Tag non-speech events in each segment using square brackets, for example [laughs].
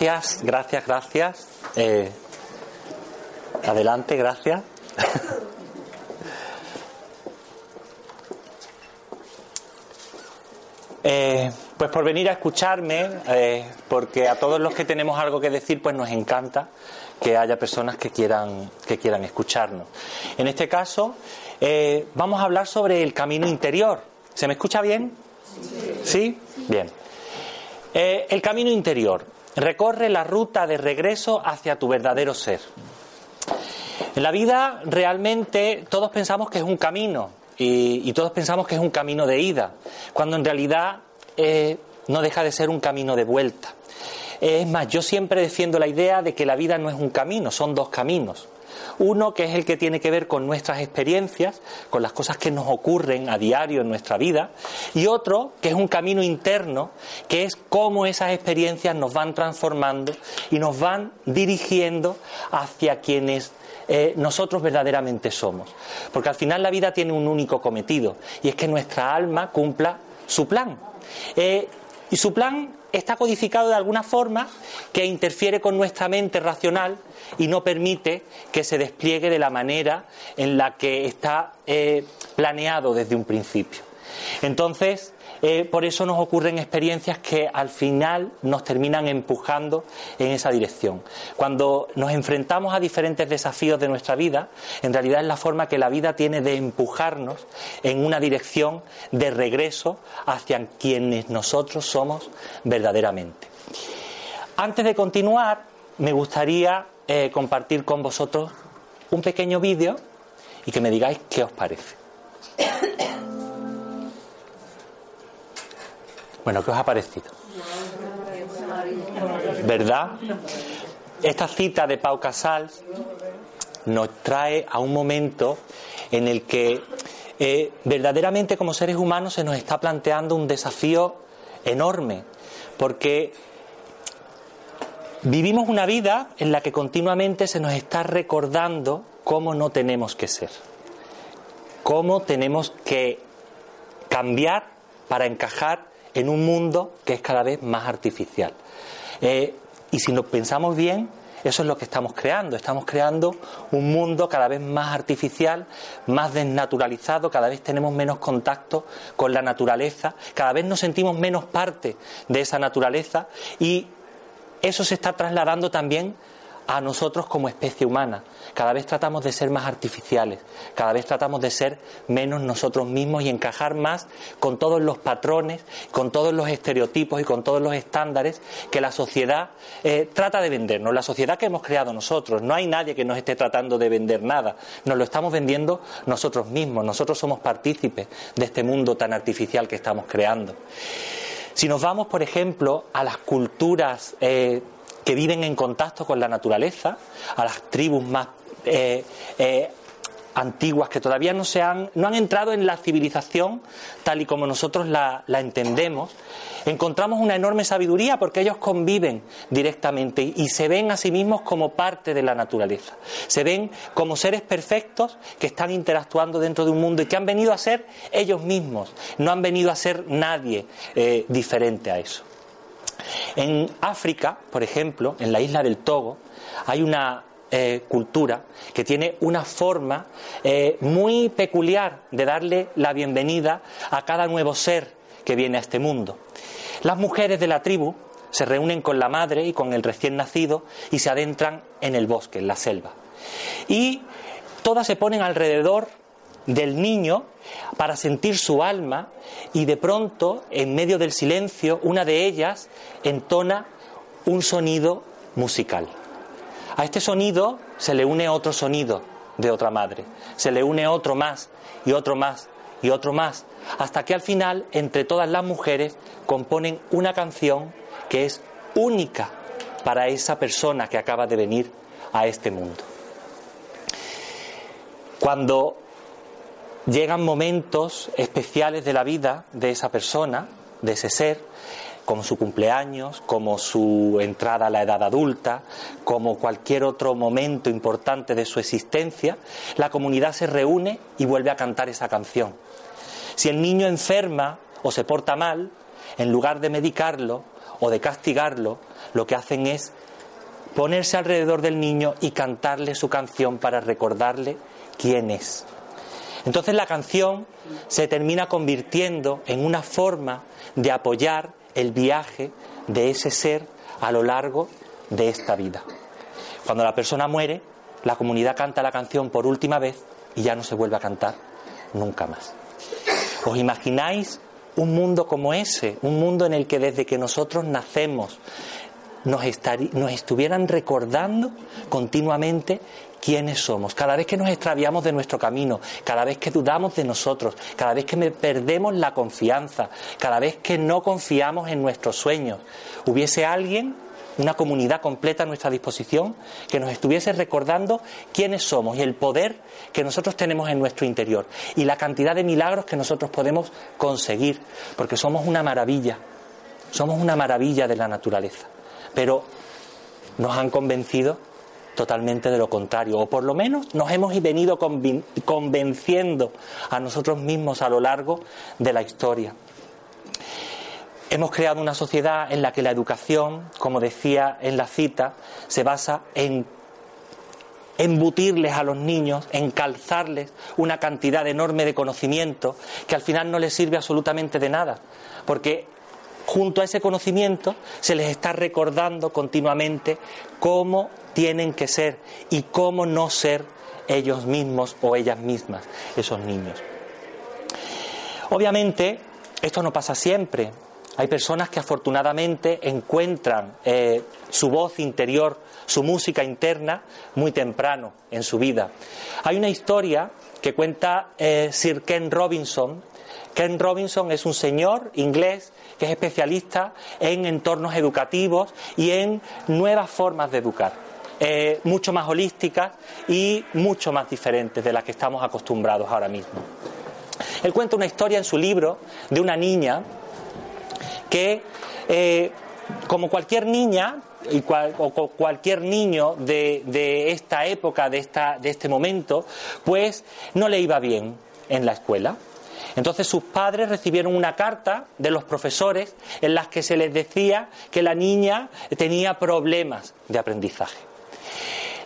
Gracias, gracias, gracias. Eh, adelante, gracias. [laughs] Eh, pues por venir a escucharme, eh, porque a todos los que tenemos algo que decir, pues nos encanta que haya personas que quieran, que quieran escucharnos. En este caso, vamos a hablar sobre el camino interior. ¿Se me escucha bien? ¿Sí? Bien. el camino interior recorre la ruta de regreso hacia tu verdadero ser. En la vida realmente todos pensamos que es un camino y, todos pensamos que es un camino de ida, cuando en realidad eh, no deja de ser un camino de vuelta. Es más, yo siempre defiendo la idea de que la vida no es un camino, son dos caminos. Uno que es el que tiene que ver con nuestras experiencias, con las cosas que nos ocurren a diario en nuestra vida, y otro que es un camino interno, que es cómo esas experiencias nos van transformando y nos van dirigiendo hacia quienes eh, nosotros verdaderamente somos. Porque al final la vida tiene un único cometido, y es que nuestra alma cumpla su plan. Eh, y su plan está codificado de alguna forma que interfiere con nuestra mente racional y no permite que se despliegue de la manera en la que está eh, planeado desde un principio. Entonces, eh, por eso nos ocurren experiencias que al final nos terminan empujando en esa dirección. Cuando nos enfrentamos a diferentes desafíos de nuestra vida, en realidad es la forma que la vida tiene de empujarnos en una dirección de regreso hacia quienes nosotros somos verdaderamente. Antes de continuar, me gustaría eh, compartir con vosotros un pequeño vídeo y que me digáis qué os parece. Bueno, ¿qué os ha parecido? ¿Verdad? Esta cita de Pau Casals nos trae a un momento en el que eh, verdaderamente como seres humanos se nos está planteando un desafío enorme, porque vivimos una vida en la que continuamente se nos está recordando cómo no tenemos que ser, cómo tenemos que cambiar para encajar en un mundo que es cada vez más artificial. Eh, y si nos pensamos bien, eso es lo que estamos creando. Estamos creando un mundo cada vez más artificial, más desnaturalizado, cada vez tenemos menos contacto con la naturaleza, cada vez nos sentimos menos parte de esa naturaleza y eso se está trasladando también a nosotros como especie humana. Cada vez tratamos de ser más artificiales, cada vez tratamos de ser menos nosotros mismos y encajar más con todos los patrones, con todos los estereotipos y con todos los estándares que la sociedad eh, trata de vendernos, la sociedad que hemos creado nosotros. No hay nadie que nos esté tratando de vender nada, nos lo estamos vendiendo nosotros mismos, nosotros somos partícipes de este mundo tan artificial que estamos creando. Si nos vamos, por ejemplo, a las culturas eh, que viven en contacto con la naturaleza, a las tribus más eh, eh, antiguas que todavía no, se han, no han entrado en la civilización tal y como nosotros la, entendemos, encontramos una enorme sabiduría porque ellos conviven directamente y se ven a sí mismos como parte de la naturaleza. Se ven como seres perfectos que están interactuando dentro de un mundo y que han venido a ser ellos mismos, no han venido a ser nadie eh, diferente a eso. En África, por ejemplo, en la isla del Togo, hay una eh, cultura que tiene una forma eh, muy peculiar de darle la bienvenida a cada nuevo ser que viene a este mundo. Las mujeres de la tribu se reúnen con la madre y con el recién nacido y se adentran en el bosque, en la selva. Y todas se ponen alrededor del niño para sentir su alma y de pronto, en medio del silencio, una de ellas entona un sonido musical. A este sonido se le une otro sonido de otra madre, se le une otro más y otro más y otro más, hasta que al final, entre todas las mujeres, componen una canción que es única para esa persona que acaba de venir a este mundo. Cuando llegan momentos especiales de la vida de esa persona, de ese ser, como su cumpleaños, como su entrada a la edad adulta, como cualquier otro momento importante de su existencia, la comunidad se reúne y vuelve a cantar esa canción. Si el niño enferma o se porta mal, en lugar de medicarlo o de castigarlo, lo que hacen es ponerse alrededor del niño y cantarle su canción para recordarle quién es. Entonces la canción se termina convirtiendo en una forma de apoyar el viaje de ese ser a lo largo de esta vida. Cuando la persona muere, la comunidad canta la canción por última vez y ya no se vuelve a cantar nunca más. ¿Os imagináis un mundo como ese? Un mundo en el que desde que nosotros nacemos nos, nos estuvieran recordando continuamente quiénes somos. Cada vez que nos extraviamos de nuestro camino, cada vez que dudamos de nosotros, cada vez que perdemos la confianza, cada vez que no confiamos en nuestros sueños, hubiese alguien, una comunidad completa a nuestra disposición, que nos estuviese recordando quiénes somos y el poder que nosotros tenemos en nuestro interior y la cantidad de milagros que nosotros podemos conseguir, porque somos una maravilla, somos una maravilla de la naturaleza. Pero nos han convencido totalmente de lo contrario, o por lo menos nos hemos venido convenciendo a nosotros mismos a lo largo de la historia. Hemos creado una sociedad en la que la educación, como decía en la cita, se basa en embutirles a los niños, en calzarles una cantidad enorme de conocimiento que al final no les sirve absolutamente de nada, porque junto a ese conocimiento se les está recordando continuamente cómo tienen que ser y cómo no ser ellos mismos o ellas mismas, esos niños. Obviamente, esto no pasa siempre. Hay personas que afortunadamente encuentran eh, su voz interior, su música interna, muy temprano en su vida. Hay una historia que cuenta eh, Sir Ken Robinson. Ken Robinson es un señor inglés que es especialista en entornos educativos y en nuevas formas de educar. Eh, mucho más holísticas y mucho más diferentes de las que estamos acostumbrados ahora mismo. Él cuenta una historia en su libro de una niña que, eh, como cualquier niña, o cualquier niño de, de esta época, de, esta, de este momento, pues no le iba bien en la escuela. Entonces sus padres recibieron una carta de los profesores en las que se les decía que la niña tenía problemas de aprendizaje.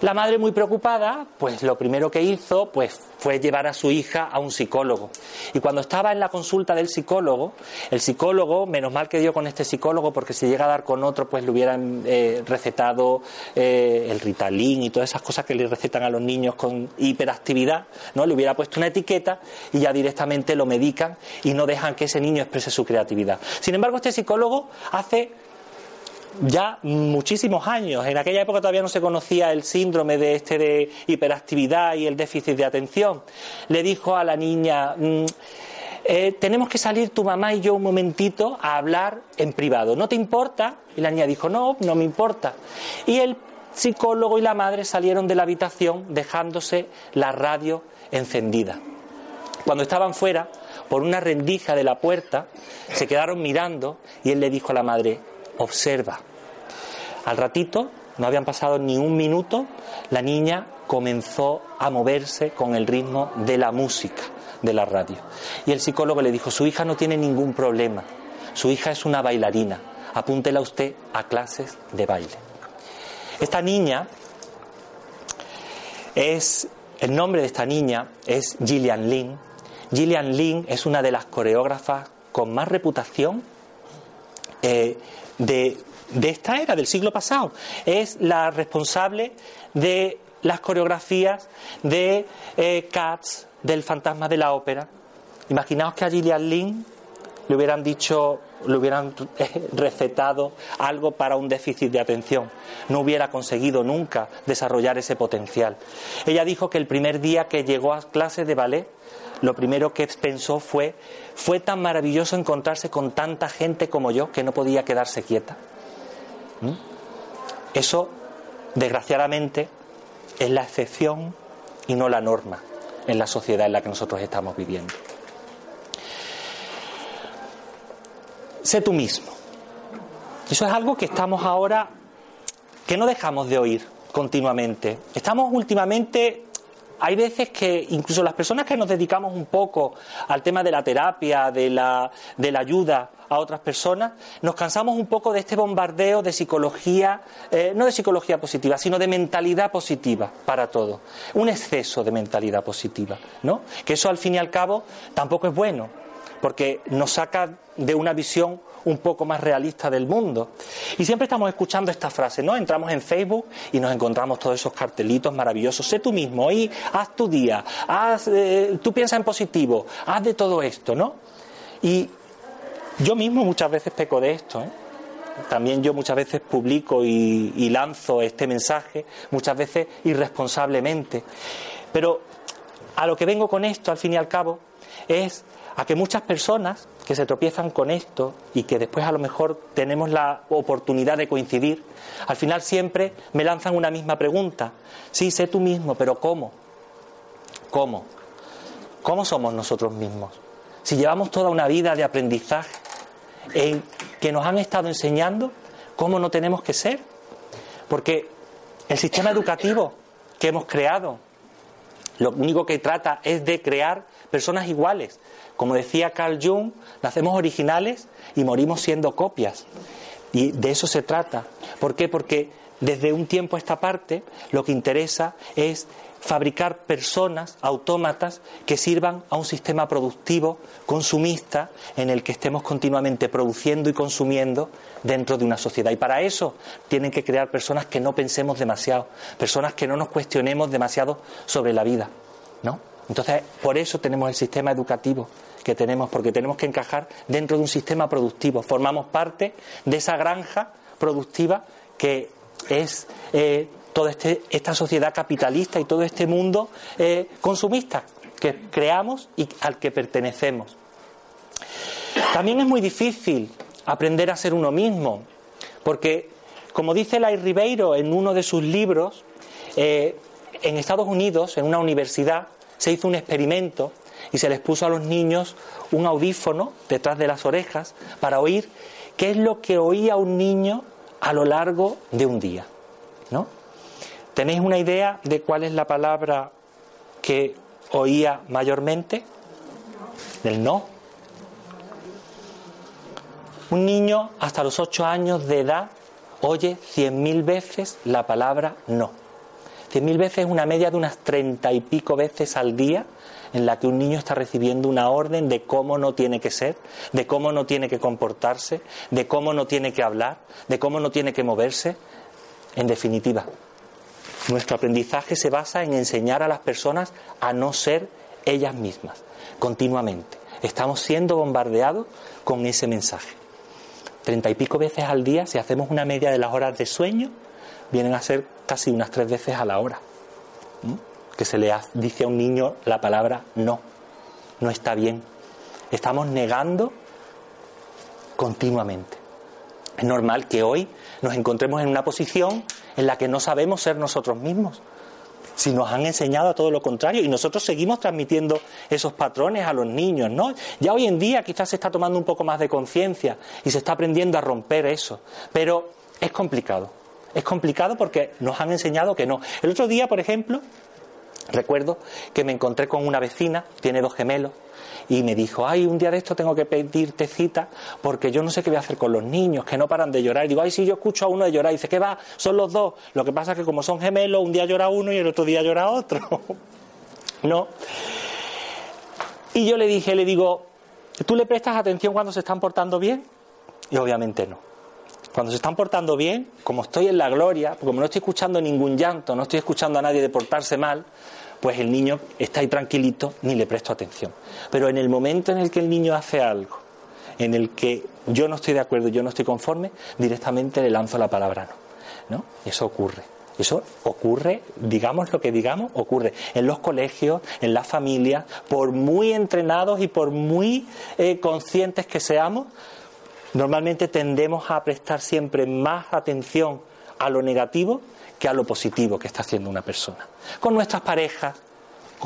La madre muy preocupada, pues lo primero que hizo pues fue llevar a su hija a un psicólogo. Y cuando estaba en la consulta del psicólogo, el psicólogo, menos mal que dio con este psicólogo, porque si llega a dar con otro, pues le hubieran eh, recetado eh, el Ritalin y todas esas cosas que le recetan a los niños con hiperactividad, ¿no? Le hubiera puesto una etiqueta y ya directamente lo medican y no dejan que ese niño exprese su creatividad. Sin embargo, este psicólogo hace ya muchísimos años. En aquella época todavía no se conocía el síndrome de este de hiperactividad y el déficit de atención. Le dijo a la niña, mm, eh, tenemos que salir tu mamá y yo un momentito a hablar en privado. ¿No te importa? Y la niña dijo, no, no me importa. Y el psicólogo y la madre salieron de la habitación dejándose la radio encendida. Cuando estaban fuera, por una rendija de la puerta, se quedaron mirando y él le dijo a la madre, observa. Al ratito, no habían pasado ni un minuto, la niña comenzó a moverse con el ritmo de la música de la radio. Y el psicólogo le dijo, su hija no tiene ningún problema, su hija es una bailarina, apúntela usted a clases de baile. Esta niña es, el nombre de esta niña es Gillian Lin. Gillian Lin es una de las coreógrafas con más reputación eh, de, esta era, del siglo pasado. Es la responsable de las coreografías de eh, Cats, del fantasma de la ópera. Imaginaos que a Gillian Lynn le hubieran dicho, le hubieran eh, recetado algo para un déficit de atención. No hubiera conseguido nunca desarrollar ese potencial. Ella dijo que el primer día que llegó a clases de ballet lo primero que pensó fue, fue tan maravilloso encontrarse con tanta gente como yo que no podía quedarse quieta. ¿Mm? Eso, desgraciadamente, es la excepción y no la norma en la sociedad en la que nosotros estamos viviendo. Sé tú mismo. Eso es algo que estamos ahora, que no dejamos de oír continuamente. Estamos últimamente hay veces que incluso las personas que nos dedicamos un poco al tema de la terapia, de la, de la ayuda a otras personas, nos cansamos un poco de este bombardeo de psicología, eh, no de psicología positiva, sino de mentalidad positiva para todo. Un exceso de mentalidad positiva, ¿no? Que eso al fin y al cabo tampoco es bueno, porque nos saca de una visión un poco más realista del mundo. Y siempre estamos escuchando esta frase, ¿no? Entramos en Facebook y nos encontramos todos esos cartelitos maravillosos. Sé tú mismo y haz tu día, haz, eh, tú piensa en positivo, haz de todo esto, ¿no? Y yo mismo muchas veces peco de esto, ¿eh? También yo muchas veces publico y, y lanzo este mensaje, muchas veces irresponsablemente. Pero a lo que vengo con esto, al fin y al cabo, es a que muchas personas que se tropiezan con esto y que después a lo mejor tenemos la oportunidad de coincidir, al final siempre me lanzan una misma pregunta. Sí, sé tú mismo, pero ¿cómo? ¿Cómo? ¿Cómo somos nosotros mismos? Si llevamos toda una vida de aprendizaje en que nos han estado enseñando cómo no tenemos que ser, porque el sistema educativo que hemos creado lo único que trata es de crear personas iguales, como decía Carl Jung, nacemos originales y morimos siendo copias. Y de eso se trata. ¿Por qué? Porque desde un tiempo a esta parte lo que interesa es fabricar personas, autómatas, que sirvan a un sistema productivo, consumista, en el que estemos continuamente produciendo y consumiendo dentro de una sociedad. Y para eso tienen que crear personas que no pensemos demasiado, personas que no nos cuestionemos demasiado sobre la vida. ¿No? Entonces, por eso tenemos el sistema educativo que tenemos, porque tenemos que encajar dentro de un sistema productivo. Formamos parte de esa granja productiva que es eh, toda este, esta sociedad capitalista y todo este mundo eh, consumista que creamos y al que pertenecemos. También es muy difícil aprender a ser uno mismo, porque, como dice Lai Ribeiro en uno de sus libros, eh, en Estados Unidos, en una universidad, se hizo un experimento y se les puso a los niños un audífono detrás de las orejas para oír qué es lo que oía un niño a lo largo de un día. ¿No? ¿Tenéis una idea de cuál es la palabra que oía mayormente? Del no. Un niño hasta los ocho años de edad oye cien mil veces la palabra no. Cien mil veces es una media de unas treinta y pico veces al día en la que un niño está recibiendo una orden de cómo no tiene que ser, de cómo no tiene que comportarse, de cómo no tiene que hablar, de cómo no tiene que moverse. En definitiva, nuestro aprendizaje se basa en enseñar a las personas a no ser ellas mismas, continuamente. Estamos siendo bombardeados con ese mensaje. Treinta y pico veces al día, si hacemos una media de las horas de sueño, vienen a ser casi unas tres veces a la hora que se le dice a un niño la palabra no, no está bien. Estamos negando continuamente. Es normal que hoy nos encontremos en una posición en la que no sabemos ser nosotros mismos. Si nos han enseñado a todo lo contrario y nosotros seguimos transmitiendo esos patrones a los niños, ¿no? Ya hoy en día quizás se está tomando un poco más de conciencia y se está aprendiendo a romper eso, pero es complicado. Es complicado porque nos han enseñado que no. El otro día, por ejemplo, Recuerdo que me encontré con una vecina, tiene dos gemelos, y me dijo, ay, un día de esto tengo que pedirte cita porque yo no sé qué voy a hacer con los niños, que no paran de llorar. Y digo, ay, si yo escucho a uno de llorar, y dice, ¿qué va? Son los dos. Lo que pasa es que como son gemelos, un día llora uno y el otro día llora otro. [laughs] ¿No? Y yo le dije, le digo, ¿tú le prestas atención cuando se están portando bien? Y obviamente no. Cuando se están portando bien, como estoy en la gloria, como no estoy escuchando ningún llanto, no estoy escuchando a nadie de portarse mal, pues el niño está ahí tranquilito, ni le presto atención. Pero en el momento en el que el niño hace algo, en el que yo no estoy de acuerdo, yo no estoy conforme, directamente le lanzo la palabra no. ¿no? eso ocurre. Eso ocurre, digamos lo que digamos, ocurre en los colegios, en las familias, por muy entrenados y por muy eh, conscientes que seamos, Normalmente tendemos a prestar siempre más atención a lo negativo que a lo positivo que está haciendo una persona. Con nuestras parejas,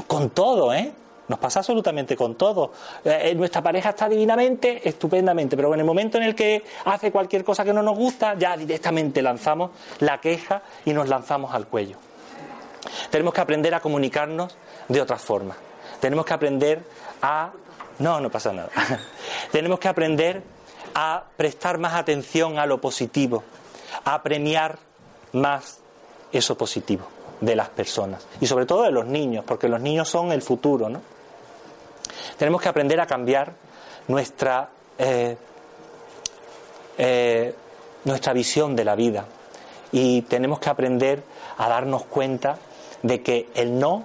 con todo, ¿eh? Nos pasa absolutamente con todo. Eh, nuestra pareja está divinamente, estupendamente, pero en el momento en el que hace cualquier cosa que no nos gusta, ya directamente lanzamos la queja y nos lanzamos al cuello. Tenemos que aprender a comunicarnos de otra forma. Tenemos que aprender a... No, no pasa nada. [laughs] Tenemos que aprender a prestar más atención a lo positivo, a premiar más eso positivo de las personas y sobre todo de los niños, porque los niños son el futuro, ¿no? Tenemos que aprender a cambiar nuestra eh, eh, nuestra visión de la vida y tenemos que aprender a darnos cuenta de que el no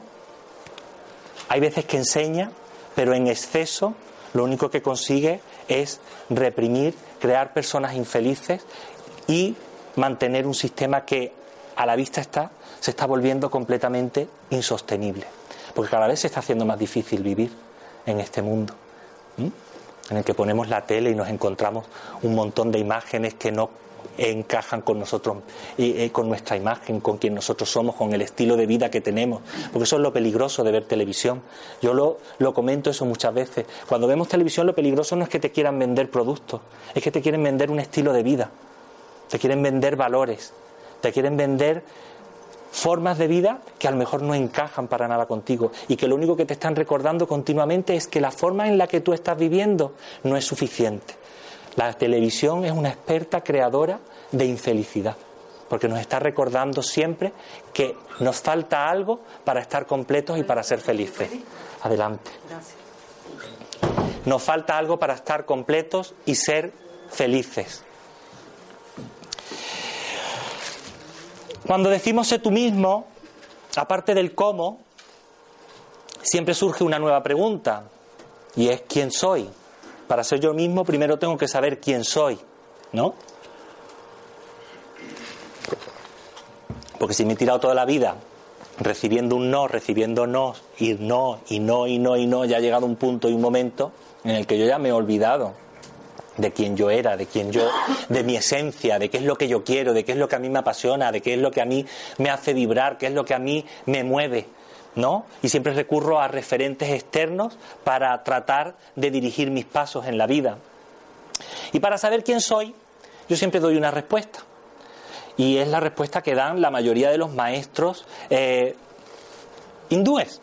hay veces que enseña, pero en exceso lo único que consigue es reprimir, crear personas infelices y mantener un sistema que a la vista está, se está volviendo completamente insostenible. Porque cada vez se está haciendo más difícil vivir en este mundo, en el que ponemos la tele y nos encontramos un montón de imágenes que no encajan con nosotros, y, con nuestra imagen, con quien nosotros somos, con el estilo de vida que tenemos, porque eso es lo peligroso de ver televisión. Yo lo, lo comento eso muchas veces. Cuando vemos televisión lo peligroso no es que te quieran vender productos, es que te quieren vender un estilo de vida, te quieren vender valores, te quieren vender formas de vida que a lo mejor no encajan para nada contigo y que lo único que te están recordando continuamente es que la forma en la que tú estás viviendo no es suficiente. La televisión es una experta creadora de infelicidad, porque nos está recordando siempre que nos falta algo para estar completos y para ser felices. Adelante. Nos falta algo para estar completos y ser felices. Cuando decimos sé tú mismo, aparte del cómo, siempre surge una nueva pregunta, y es ¿quién soy? Para ser yo mismo primero tengo que saber quién soy, ¿no? Porque si me he tirado toda la vida recibiendo un no, recibiendo no, y no, y no, y no, y no, ya ha llegado un punto y un momento en el que yo ya me he olvidado de quién yo era, de quién yo, de mi esencia, de qué es lo que yo quiero, de qué es lo que a mí me apasiona, de qué es lo que a mí me hace vibrar, qué es lo que a mí me mueve, ¿no? Y siempre recurro a referentes externos para tratar de dirigir mis pasos en la vida. Y para saber quién soy, yo siempre doy una respuesta. Y es la respuesta que dan la mayoría de los maestros eh, hindúes.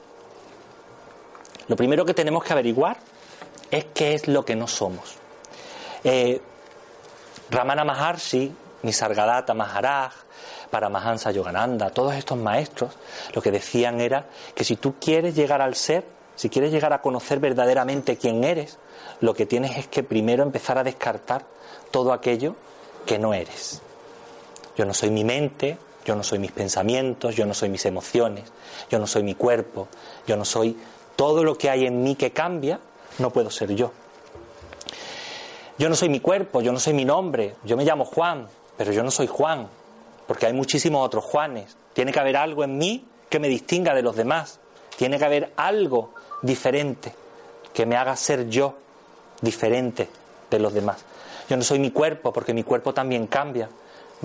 Lo primero que tenemos que averiguar es qué es lo que no somos. Eh, Ramana Maharshi, Nisargadatta Maharaj, Paramahansa Yogananda, todos estos maestros, lo que decían era que si tú quieres llegar al ser, si quieres llegar a conocer verdaderamente quién eres, lo que tienes es que primero empezar a descartar todo aquello que no eres. Yo no soy mi mente, yo no soy mis pensamientos, yo no soy mis emociones, yo no soy mi cuerpo, yo no soy todo lo que hay en mí que cambia, no puedo ser yo. Yo no soy mi cuerpo, yo no soy mi nombre, yo me llamo Juan, pero yo no soy Juan, porque hay muchísimos otros Juanes. Tiene que haber algo en mí que me distinga de los demás. Tiene que haber algo diferente que me haga ser yo diferente de los demás. Yo no soy mi cuerpo, porque mi cuerpo también cambia,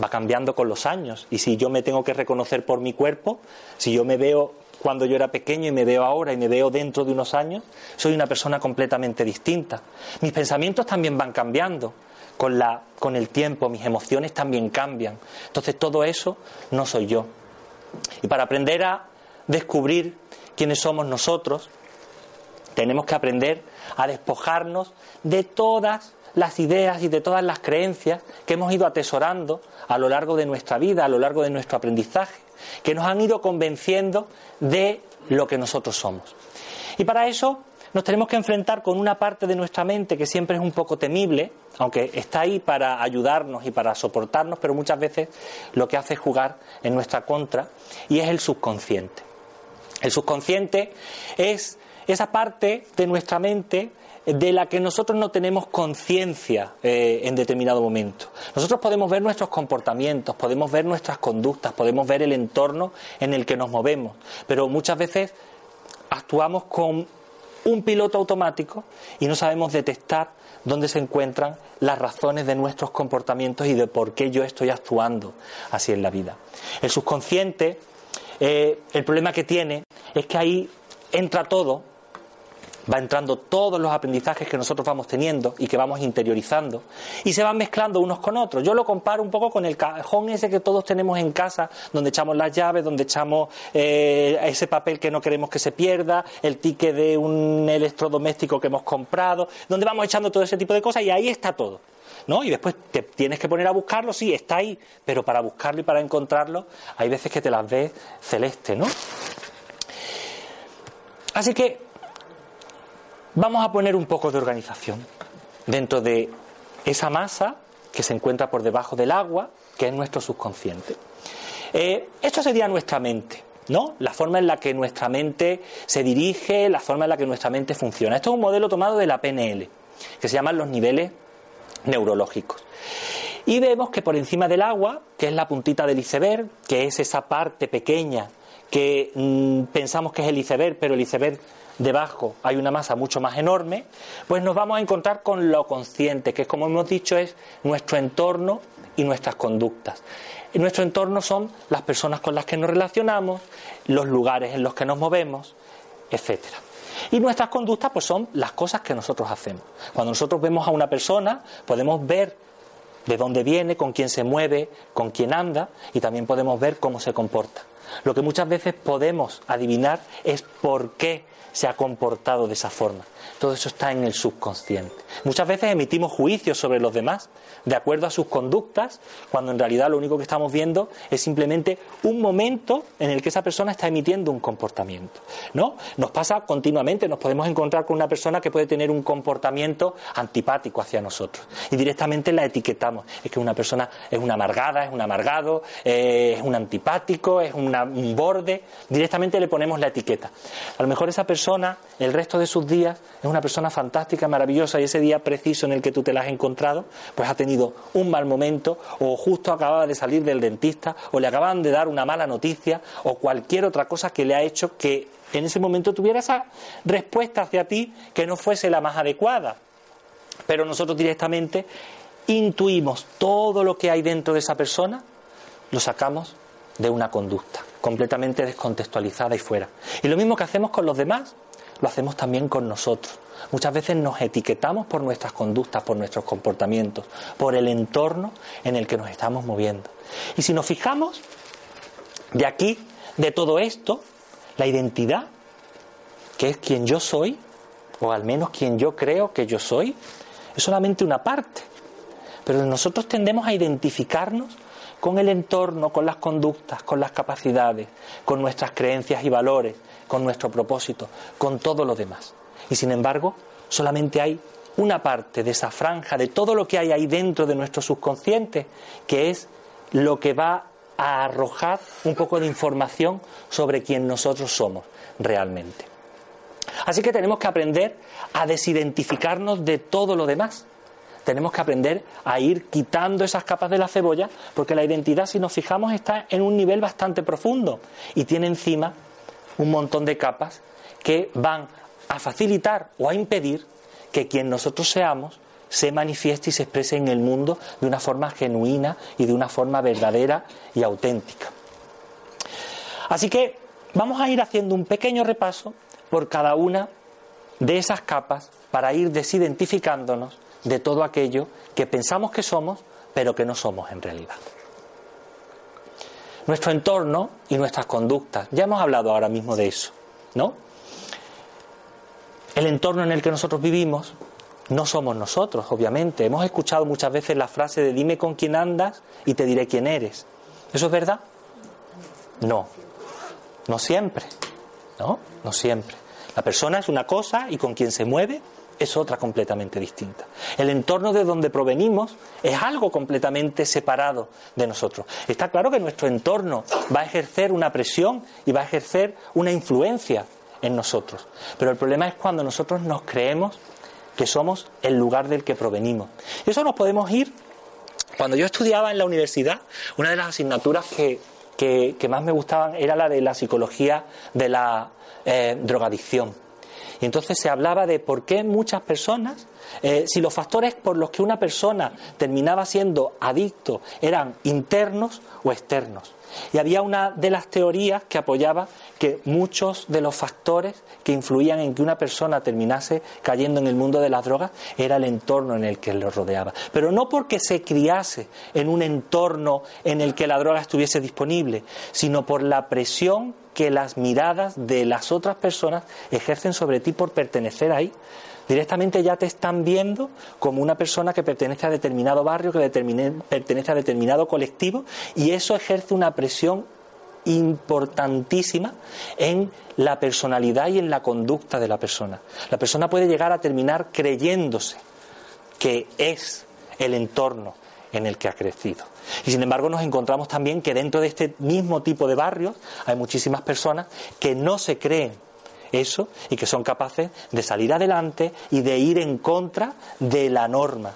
va cambiando con los años. Y si yo me tengo que reconocer por mi cuerpo, si yo me veo cuando yo era pequeño y me veo ahora y me veo dentro de unos años, soy una persona completamente distinta. Mis pensamientos también van cambiando con, la, con el tiempo, mis emociones también cambian. Entonces todo eso no soy yo. Y para aprender a descubrir quiénes somos nosotros, tenemos que aprender a despojarnos de todas las ideas y de todas las creencias que hemos ido atesorando a lo largo de nuestra vida, a lo largo de nuestro aprendizaje que nos han ido convenciendo de lo que nosotros somos. Y para eso nos tenemos que enfrentar con una parte de nuestra mente que siempre es un poco temible, aunque está ahí para ayudarnos y para soportarnos, pero muchas veces lo que hace es jugar en nuestra contra, y es el subconsciente. El subconsciente es esa parte de nuestra mente de la que nosotros no tenemos conciencia eh, en determinado momento. Nosotros podemos ver nuestros comportamientos, podemos ver nuestras conductas, podemos ver el entorno en el que nos movemos, pero muchas veces actuamos con un piloto automático y no sabemos detectar dónde se encuentran las razones de nuestros comportamientos y de por qué yo estoy actuando así en la vida. El subconsciente, eh, el problema que tiene es que ahí entra todo va entrando todos los aprendizajes que nosotros vamos teniendo y que vamos interiorizando y se van mezclando unos con otros. Yo lo comparo un poco con el cajón ese que todos tenemos en casa, donde echamos las llaves, donde echamos eh, ese papel que no queremos que se pierda, el ticket de un electrodoméstico que hemos comprado, donde vamos echando todo ese tipo de cosas y ahí está todo. ¿No? Y después te tienes que poner a buscarlo, sí, está ahí, pero para buscarlo y para encontrarlo hay veces que te las ves celeste, ¿no? Así que Vamos a poner un poco de organización dentro de esa masa que se encuentra por debajo del agua, que es nuestro subconsciente. Eh, esto sería nuestra mente, ¿no? La forma en la que nuestra mente se dirige, la forma en la que nuestra mente funciona. Esto es un modelo tomado de la PNL, que se llaman los niveles neurológicos. Y vemos que por encima del agua, que es la puntita del iceberg, que es esa parte pequeña que mm, pensamos que es el iceberg, pero el iceberg debajo hay una masa mucho más enorme, pues nos vamos a encontrar con lo consciente, que como hemos dicho es nuestro entorno y nuestras conductas. Nuestro entorno son las personas con las que nos relacionamos, los lugares en los que nos movemos, etcétera. Y nuestras conductas pues son las cosas que nosotros hacemos. Cuando nosotros vemos a una persona, podemos ver de dónde viene, con quién se mueve, con quién anda y también podemos ver cómo se comporta. Lo que muchas veces podemos adivinar es por qué se ha comportado de esa forma. Todo eso está en el subconsciente. Muchas veces emitimos juicios sobre los demás de acuerdo a sus conductas, cuando en realidad lo único que estamos viendo es simplemente un momento en el que esa persona está emitiendo un comportamiento. ¿No? Nos pasa continuamente, nos podemos encontrar con una persona que puede tener un comportamiento antipático hacia nosotros y directamente la etiquetamos. Es que una persona es una amargada, es un amargado, eh, es un antipático, es un borde. Directamente le ponemos la etiqueta. A lo mejor esa persona, el resto de sus días, es una persona fantástica, maravillosa y ese día preciso en el que tú te la has encontrado, pues ha tenido un mal momento o justo acababa de salir del dentista o le acaban de dar una mala noticia o cualquier otra cosa que le ha hecho que en ese momento tuviera esa respuesta hacia ti que no fuese la más adecuada. Pero nosotros directamente intuimos todo lo que hay dentro de esa persona, lo sacamos de una conducta completamente descontextualizada y fuera. Y lo mismo que hacemos con los demás, lo hacemos también con nosotros. Muchas veces nos etiquetamos por nuestras conductas, por nuestros comportamientos, por el entorno en el que nos estamos moviendo. Y si nos fijamos, de aquí, de todo esto, la identidad, que es quien yo soy, o al menos quien yo creo que yo soy, es solamente una parte. Pero nosotros tendemos a identificarnos con el entorno, con las conductas, con las capacidades, con nuestras creencias y valores, con nuestro propósito, con todo lo demás. Y sin embargo, solamente hay una parte de esa franja, de todo lo que hay ahí dentro de nuestro subconsciente, que es lo que va a arrojar un poco de información sobre quién nosotros somos realmente. Así que tenemos que aprender a desidentificarnos de todo lo demás. Tenemos que aprender a ir quitando esas capas de la cebolla, porque la identidad, si nos fijamos, está en un nivel bastante profundo y tiene encima un montón de capas que van a facilitar o a impedir que quien nosotros seamos se manifieste y se exprese en el mundo de una forma genuina y de una forma verdadera y auténtica. Así que vamos a ir haciendo un pequeño repaso por cada una de esas capas para ir desidentificándonos de todo aquello que pensamos que somos, pero que no somos en realidad. Nuestro entorno y nuestras conductas. Ya hemos hablado ahora mismo de eso, ¿no? El entorno en el que nosotros vivimos no somos nosotros, obviamente. Hemos escuchado muchas veces la frase de dime con quién andas y te diré quién eres. ¿Eso es verdad? No. No siempre. ¿No? No siempre. La persona es una cosa y con quien se mueve es otra completamente distinta. El entorno de donde provenimos es algo completamente separado de nosotros. Está claro que nuestro entorno va a ejercer una presión y va a ejercer una influencia en nosotros. Pero el problema es cuando nosotros nos creemos que somos el lugar del que provenimos. Y eso nos podemos ir. Cuando yo estudiaba en la universidad, una de las asignaturas que, más me gustaban era la de la psicología de la eh, drogadicción Y entonces se hablaba de por qué muchas personas, eh, si los factores por los que una persona terminaba siendo adicto eran internos o externos. Y había una de las teorías que apoyaba que muchos de los factores que influían en que una persona terminase cayendo en el mundo de las drogas era el entorno en el que lo rodeaba. Pero no porque se criase en un entorno en el que la droga estuviese disponible, sino por la presión que las miradas de las otras personas ejercen sobre ti por pertenecer ahí. Directamente ya te están viendo como una persona que pertenece a determinado barrio, que pertenece a determinado colectivo, y eso ejerce una presión importantísima en la personalidad y en la conducta de la persona. La persona puede llegar a terminar creyéndose que es el entorno en el que ha crecido. Y sin embargo nos encontramos también que dentro de este mismo tipo de barrios hay muchísimas personas que no se creen eso y que son capaces de salir adelante y de ir en contra de la norma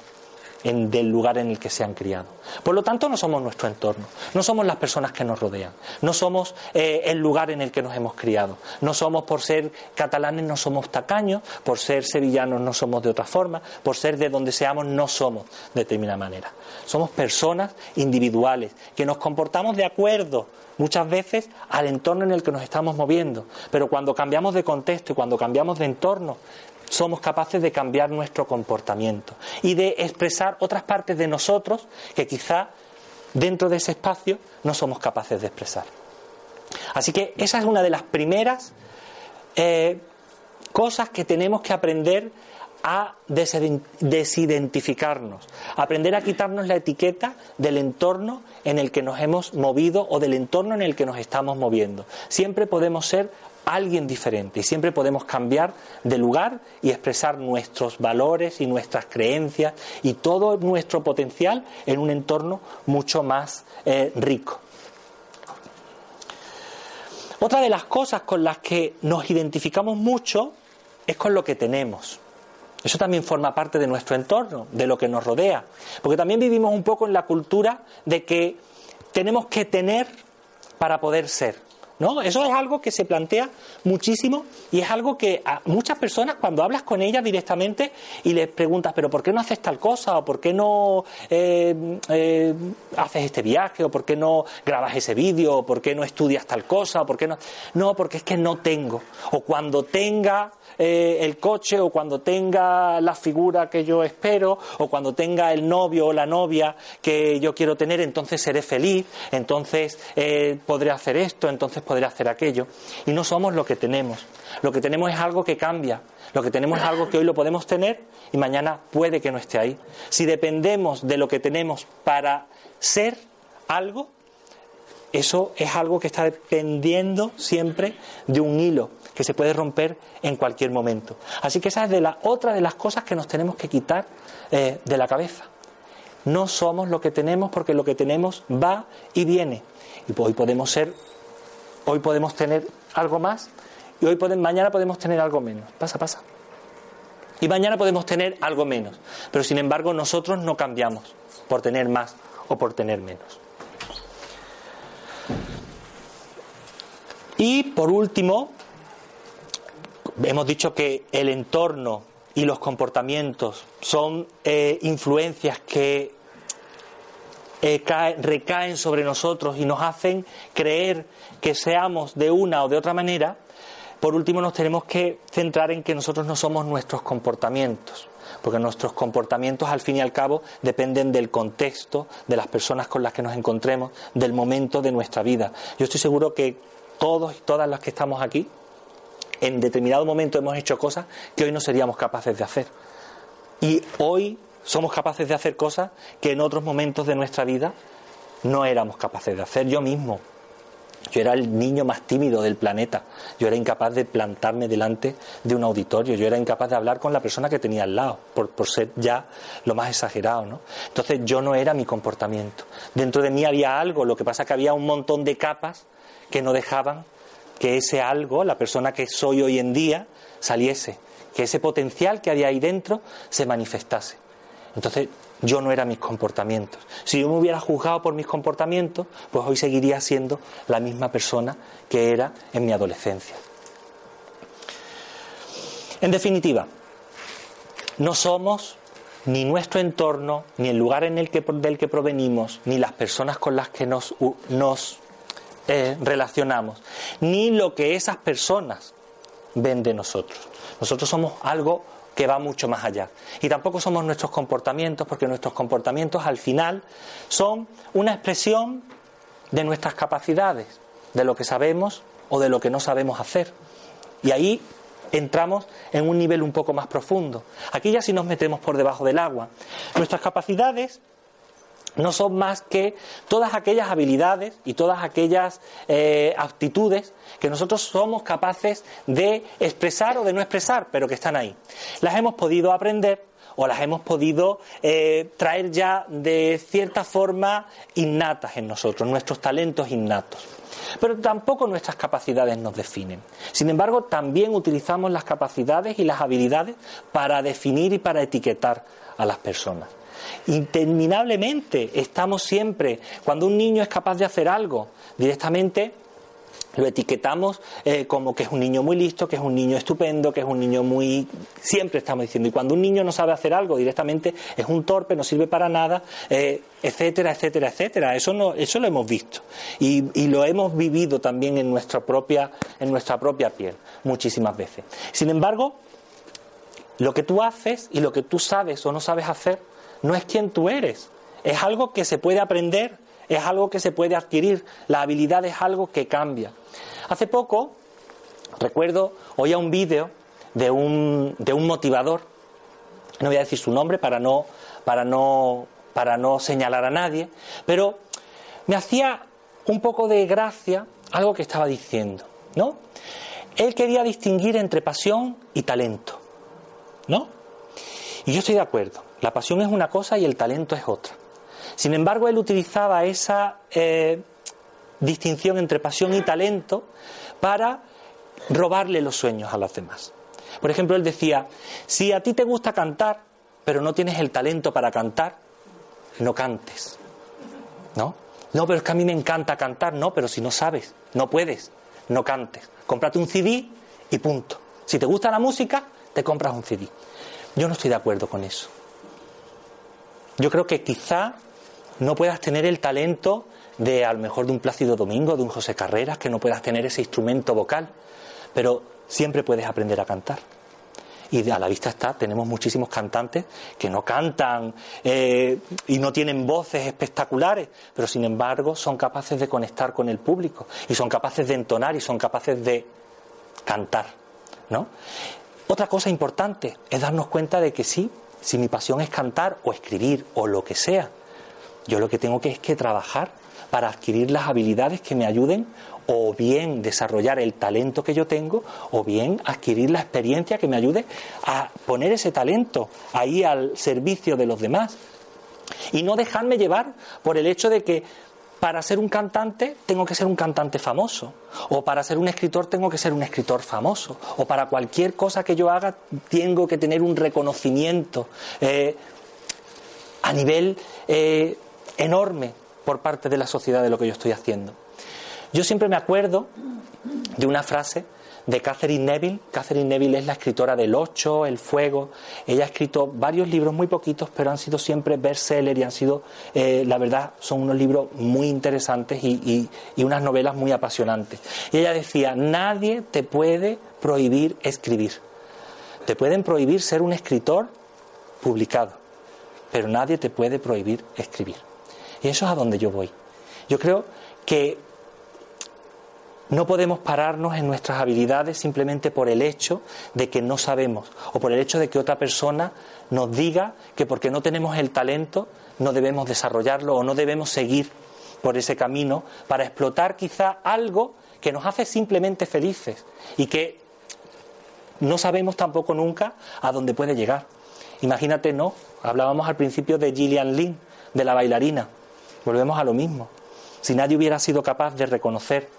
del lugar en el que se han criado. Por lo tanto, no somos nuestro entorno, no somos las personas que nos rodean, no somos eh, el lugar en el que nos hemos criado, no somos por ser catalanes, no somos tacaños, por ser sevillanos no somos de otra forma, por ser de donde seamos no somos de determinada manera. Somos personas individuales que nos comportamos de acuerdo muchas veces al entorno en el que nos estamos moviendo. Pero cuando cambiamos de contexto y cuando cambiamos de entorno, somos capaces de cambiar nuestro comportamiento y de expresar otras partes de nosotros que quizá dentro de ese espacio no somos capaces de expresar. Así que esa es una de las primeras eh, cosas que tenemos que aprender a desidentificarnos, aprender a quitarnos la etiqueta del entorno en el que nos hemos movido o del entorno en el que nos estamos moviendo. Siempre podemos ser alguien diferente y siempre podemos cambiar de lugar y expresar nuestros valores y nuestras creencias y todo nuestro potencial en un entorno mucho más eh, rico. Otra de las cosas con las que nos identificamos mucho es con lo que tenemos. Eso también forma parte de nuestro entorno, de lo que nos rodea. Porque también vivimos un poco en la cultura de que tenemos que tener para poder ser. ¿No? Eso es algo que se plantea muchísimo y es algo que a muchas personas cuando hablas con ellas directamente y les preguntas, pero ¿por qué no haces tal cosa? ¿O por qué no eh, eh, haces este viaje? ¿O por qué no grabas ese vídeo? ¿O por qué no estudias tal cosa? ¿O por qué no? No, porque es que no tengo. O cuando tenga eh, el coche o cuando tenga la figura que yo espero o cuando tenga el novio o la novia que yo quiero tener, entonces seré feliz, entonces podré hacer esto, entonces podré hacer aquello. Y no somos lo que tenemos. Lo que tenemos es algo que cambia. Lo que tenemos es algo que hoy lo podemos tener y mañana puede que no esté ahí. Si dependemos de lo que tenemos para ser algo, eso es algo que está dependiendo siempre de un hilo que se puede romper en cualquier momento. Así que esa es otra de las cosas que nos tenemos que quitar eh, de la cabeza. No somos lo que tenemos porque lo que tenemos va y viene. Y hoy podemos ser, hoy podemos tener algo más y hoy mañana podemos tener algo menos. Pasa, pasa. Y mañana podemos tener algo menos. Pero sin embargo nosotros no cambiamos por tener más o por tener menos. Y por último, Hemos dicho que el entorno y los comportamientos son eh, influencias que eh, recaen sobre nosotros y nos hacen creer que seamos de una o de otra manera. Por último, nos tenemos que centrar en que nosotros no somos nuestros comportamientos, porque nuestros comportamientos, al fin y al cabo, dependen del contexto, de las personas con las que nos encontremos, del momento de nuestra vida. Yo estoy seguro que todos y todas las que estamos aquí en determinado momento hemos hecho cosas que hoy no seríamos capaces de hacer. Y hoy somos capaces de hacer cosas que en otros momentos de nuestra vida no éramos capaces de hacer. Yo mismo, yo era el niño más tímido del planeta. Yo era incapaz de plantarme delante de un auditorio. Yo era incapaz de hablar con la persona que tenía al lado, por, ser ya lo más exagerado, ¿no? Entonces yo no era mi comportamiento. Dentro de mí había algo, lo que pasa es que había un montón de capas que no dejaban que ese algo, la persona que soy hoy en día, saliese, que ese potencial que había ahí dentro se manifestase. Entonces, yo no era mis comportamientos. Si yo me hubiera juzgado por mis comportamientos, pues hoy seguiría siendo la misma persona que era en mi adolescencia. En definitiva, no somos ni nuestro entorno, ni el lugar en el que, del que provenimos, ni las personas con las que nos, nos eh, relacionamos, ni lo que esas personas ven de nosotros. Nosotros somos algo que va mucho más allá. Y tampoco somos nuestros comportamientos, porque nuestros comportamientos al final son una expresión de nuestras capacidades, de lo que sabemos o de lo que no sabemos hacer. Y ahí entramos en un nivel un poco más profundo. Aquí ya sí nos metemos por debajo del agua. Nuestras capacidades no son más que todas aquellas habilidades y todas aquellas eh, aptitudes que nosotros somos capaces de expresar o de no expresar, pero que están ahí. Las hemos podido aprender o las hemos podido eh, traer ya de cierta forma innatas en nosotros, nuestros talentos innatos. Pero tampoco nuestras capacidades nos definen. Sin embargo, también utilizamos las capacidades y las habilidades para definir y para etiquetar a las personas. Interminablemente estamos siempre, cuando un niño es capaz de hacer algo, directamente lo etiquetamos eh, como que es un niño muy listo, que es un niño estupendo, que es un niño muy... Siempre estamos diciendo. Y cuando un niño no sabe hacer algo, directamente es un torpe, no sirve para nada, eh, etcétera, etcétera, etcétera. Eso, no, eso lo hemos visto. Y, y, lo hemos vivido también en nuestra, propia, en nuestra propia piel muchísimas veces. Sin embargo, lo que tú haces y lo que tú sabes o no sabes hacer no es quien tú eres. Es algo que se puede aprender, es algo que se puede adquirir. La habilidad es algo que cambia. Hace poco, recuerdo, oía un vídeo de un, de un motivador, no voy a decir su nombre para no, para, no, para no señalar a nadie, pero me hacía un poco de gracia algo que estaba diciendo, ¿no? Él quería distinguir entre pasión y talento, ¿no? Y yo estoy de acuerdo. La pasión es una cosa y el talento es otra. Sin embargo, él utilizaba esa eh, distinción entre pasión y talento para robarle los sueños a los demás. Por ejemplo, él decía, si a ti te gusta cantar, pero no tienes el talento para cantar, no cantes. ¿No? No, pero es que a mí me encanta cantar. No, pero si no sabes, no puedes, no cantes. Cómprate un CD y punto. Si te gusta la música, te compras un CD. Yo no estoy de acuerdo con eso. Yo creo que quizá no puedas tener el talento de a lo mejor de un Plácido Domingo, de un José Carreras, que no puedas tener ese instrumento vocal, pero siempre puedes aprender a cantar. Y a la vista está, tenemos muchísimos cantantes que no cantan eh, y no tienen voces espectaculares, pero sin embargo son capaces de conectar con el público y son capaces de entonar y son capaces de cantar. ¿no? Otra cosa importante es darnos cuenta de que sí, si mi pasión es cantar o escribir o lo que sea, yo lo que tengo que es que trabajar para adquirir las habilidades que me ayuden o bien desarrollar el talento que yo tengo o bien adquirir la experiencia que me ayude a poner ese talento ahí al servicio de los demás. Y no dejarme llevar por el hecho de que para ser un cantante tengo que ser un cantante famoso, o para ser un escritor tengo que ser un escritor famoso, o para cualquier cosa que yo haga tengo que tener un reconocimiento eh, a nivel eh, enorme por parte de la sociedad de lo que yo estoy haciendo. Yo siempre me acuerdo de una frase de Catherine Neville. Catherine Neville es la escritora del Ocho, El Fuego. Ella ha escrito varios libros, muy poquitos, pero han sido siempre bestsellers y han sido, eh, la verdad, son unos libros muy interesantes y, y unas novelas muy apasionantes. Y ella decía, nadie te puede prohibir escribir. Te pueden prohibir ser un escritor publicado, pero nadie te puede prohibir escribir. Y eso es a donde yo voy. Yo creo que no podemos pararnos en nuestras habilidades simplemente por el hecho de que no sabemos o por el hecho de que otra persona nos diga que porque no tenemos el talento no debemos desarrollarlo o no debemos seguir por ese camino para explotar quizá algo que nos hace simplemente felices y que no sabemos tampoco nunca a dónde puede llegar. Imagínate, no, hablábamos al principio de Gillian Lynn, de la bailarina. Volvemos a lo mismo. Si nadie hubiera sido capaz de reconocer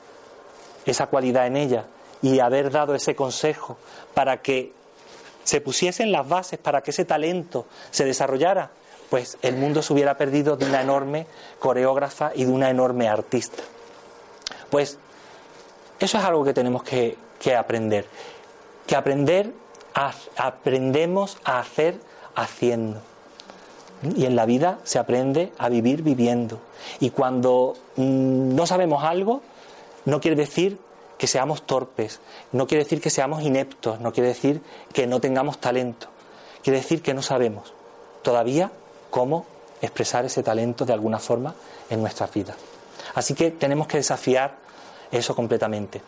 esa cualidad en ella y haber dado ese consejo para que se pusiesen las bases para que ese talento se desarrollara, pues el mundo se hubiera perdido de una enorme coreógrafa y de una enorme artista. Pues eso es algo que tenemos que, que aprender, que aprender aprendemos a hacer haciendo. Y en la vida se aprende a vivir viviendo. Y cuando mm, no sabemos algo, no quiere decir que seamos torpes, no quiere decir que seamos ineptos, no quiere decir que no tengamos talento, quiere decir que no sabemos todavía cómo expresar ese talento de alguna forma en nuestras vidas. Así que tenemos que desafiar eso completamente.